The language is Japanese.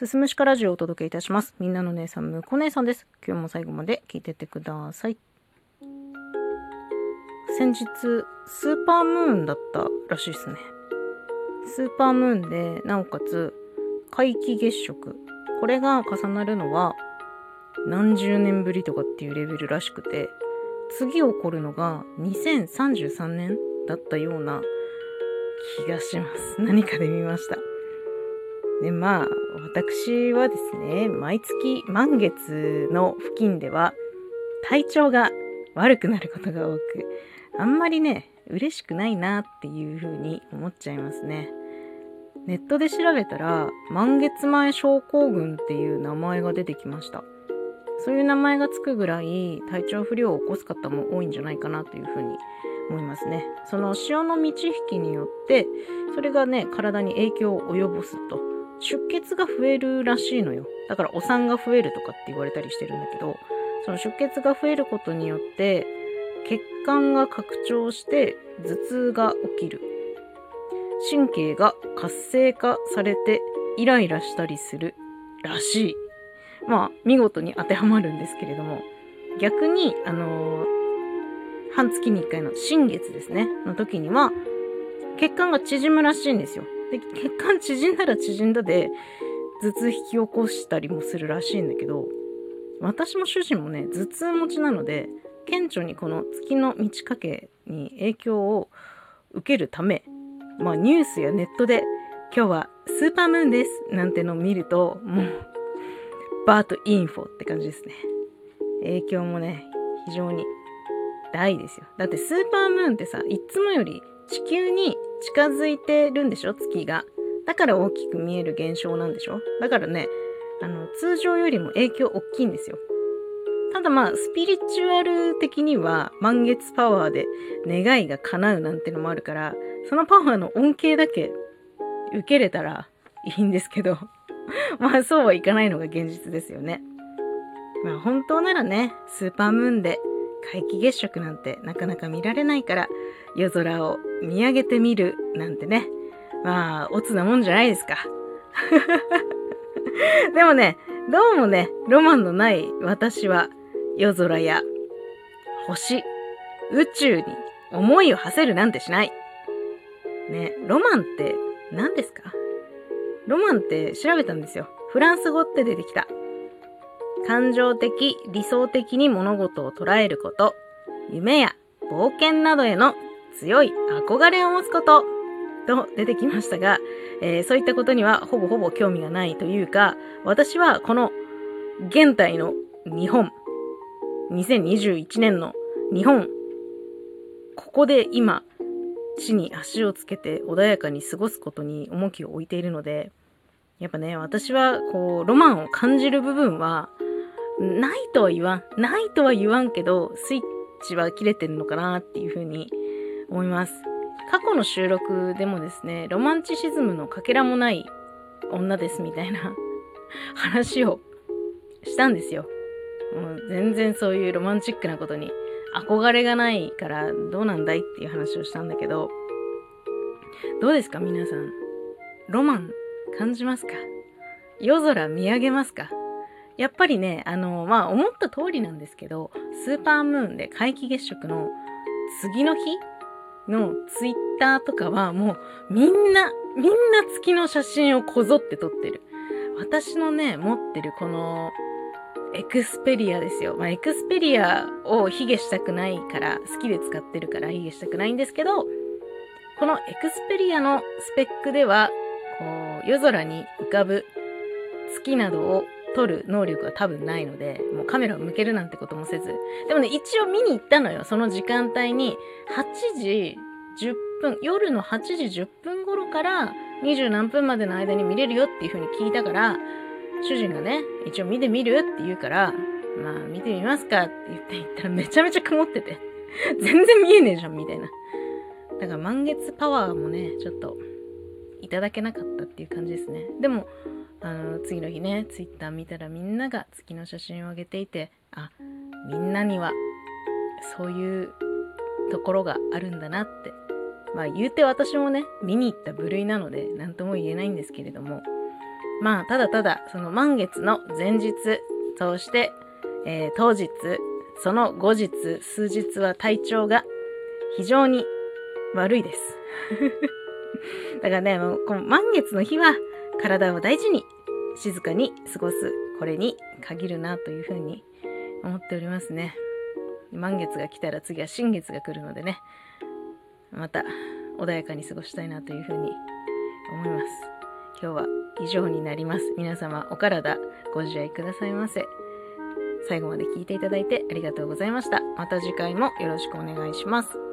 すすむしかラジオをお届けいたします。みんなの姉さん、むこ姉さんです。今日も最後まで聞いてってください。先日、スーパームーンだったらしいですね。スーパームーンで、なおかつ、皆既月食。これが重なるのは、何十年ぶりとかっていうレベルらしくて、次起こるのが2033年だったような気がします。何かで見ました。で、まあ、私はですね、毎月満月の付近では体調が悪くなることが多く、あんまりね、嬉しくないなっていうふうに思っちゃいますね。ネットで調べたら、満月前症候群っていう名前が出てきました。そういう名前がつくぐらい体調不良を起こす方も多いんじゃないかなというふうに思いますね。その潮の満ち引きによって、それがね、体に影響を及ぼすと。出血が増えるらしいのよ。だからお産が増えるとかって言われたりしてるんだけど、その出血が増えることによって、血管が拡張して頭痛が起きる。神経が活性化されてイライラしたりするらしい。まあ、見事に当てはまるんですけれども、逆に、あのー半月に1回の新月ですね、の時には、血管が縮むらしいんですよ。で、血管縮んだら縮んだで、頭痛引き起こしたりもするらしいんだけど、私も主人もね、頭痛持ちなので、顕著にこの月の満ち欠けに影響を受けるため、まあニュースやネットで、今日はスーパームーンですなんてのを見ると、もう、バートインフォって感じですね。影響もね、非常に大ですよ。だってスーパームーンってさ、いつもより地球に近づいてるんでしょ？月が。だから大きく見える現象なんでしょ？だからね、あの、通常よりも影響大きいんですよ。ただまあ、スピリチュアル的には満月パワーで願いが叶うなんてのもあるから、そのパワーの恩恵だけ受けれたらいいんですけど、まあそうはいかないのが現実ですよね。まあ本当ならね、スーパームーンで皆既月食なんてなかなか見られないから、夜空を見上げてみるなんてね。まあ、オツなもんじゃないですか。でもね、どうもね、ロマンのない私は、夜空や星、宇宙に思いを馳せるなんてしない。ね、ロマンって何ですか？ロマンって調べたんですよ。フランス語って出てきた。感情的、理想的に物事を捉えること、夢や冒険などへの強い憧れを持つこと、と出てきましたが、えーそういったことにはほぼほぼ興味がないというか、私はこの現代の日本、2021年の日本、ここで今、地に足をつけて穏やかに過ごすことに重きを置いているので、やっぱね、私はこう、ロマンを感じる部分は、ないとは言わん。ないとは言わんけど、スイッチは切れてるのかなっていうふうに思います。過去の収録でもですね、ロマンチシズムのかけらもない女ですみたいな 話をしたんですよ。もう全然そういうロマンチックなことに憧れがないからどうなんだいっていう話をしたんだけど、どうですか皆さん？ロマン感じますか？夜空見上げますか？やっぱりね、あの、まあ、思った通りなんですけど、スーパームーンで皆既月食の次の日のツイッターとかはもうみんな、みんな月の写真をこぞって撮ってる。私のね、持ってるこのエクスペリアですよ。まあ、エクスペリアを卑下したくないから、好きで使ってるから卑下したくないんですけど、このエクスペリアのスペックでは、こう、夜空に浮かぶ月などを撮る能力が多分ないので、もうカメラを向けるなんてこともせず。でもね、一応見に行ったのよ。その時間帯に、8時10分、夜の8時10分頃から20何分までの間に見れるよっていう風に聞いたから、主人がね、一応見てみるって言うから、まあ見てみますかって言って行ったらめちゃめちゃ曇ってて、全然見えねえじゃんみたいな。だから満月パワーもね、ちょっといただけなかったっていう感じですね。でも、あの、次の日ね、ツイッター見たらみんなが月の写真を上げていて、あ、みんなにはそういうところがあるんだなって。まあ言うて私もね、見に行った部類なので何とも言えないんですけれども、まあ、ただただ、その満月の前日として、えー、当日、その後日、数日は体調が非常に悪いです。だからね、もうこの満月の日は体を大事に静かに過ごすこれに限るなというふうに思っておりますね。満月が来たら次は新月が来るのでね、また穏やかに過ごしたいなというふうに思います。今日は以上になります。皆様お体ご自愛くださいませ。最後まで聞いていただいてありがとうございました。また次回もよろしくお願いします。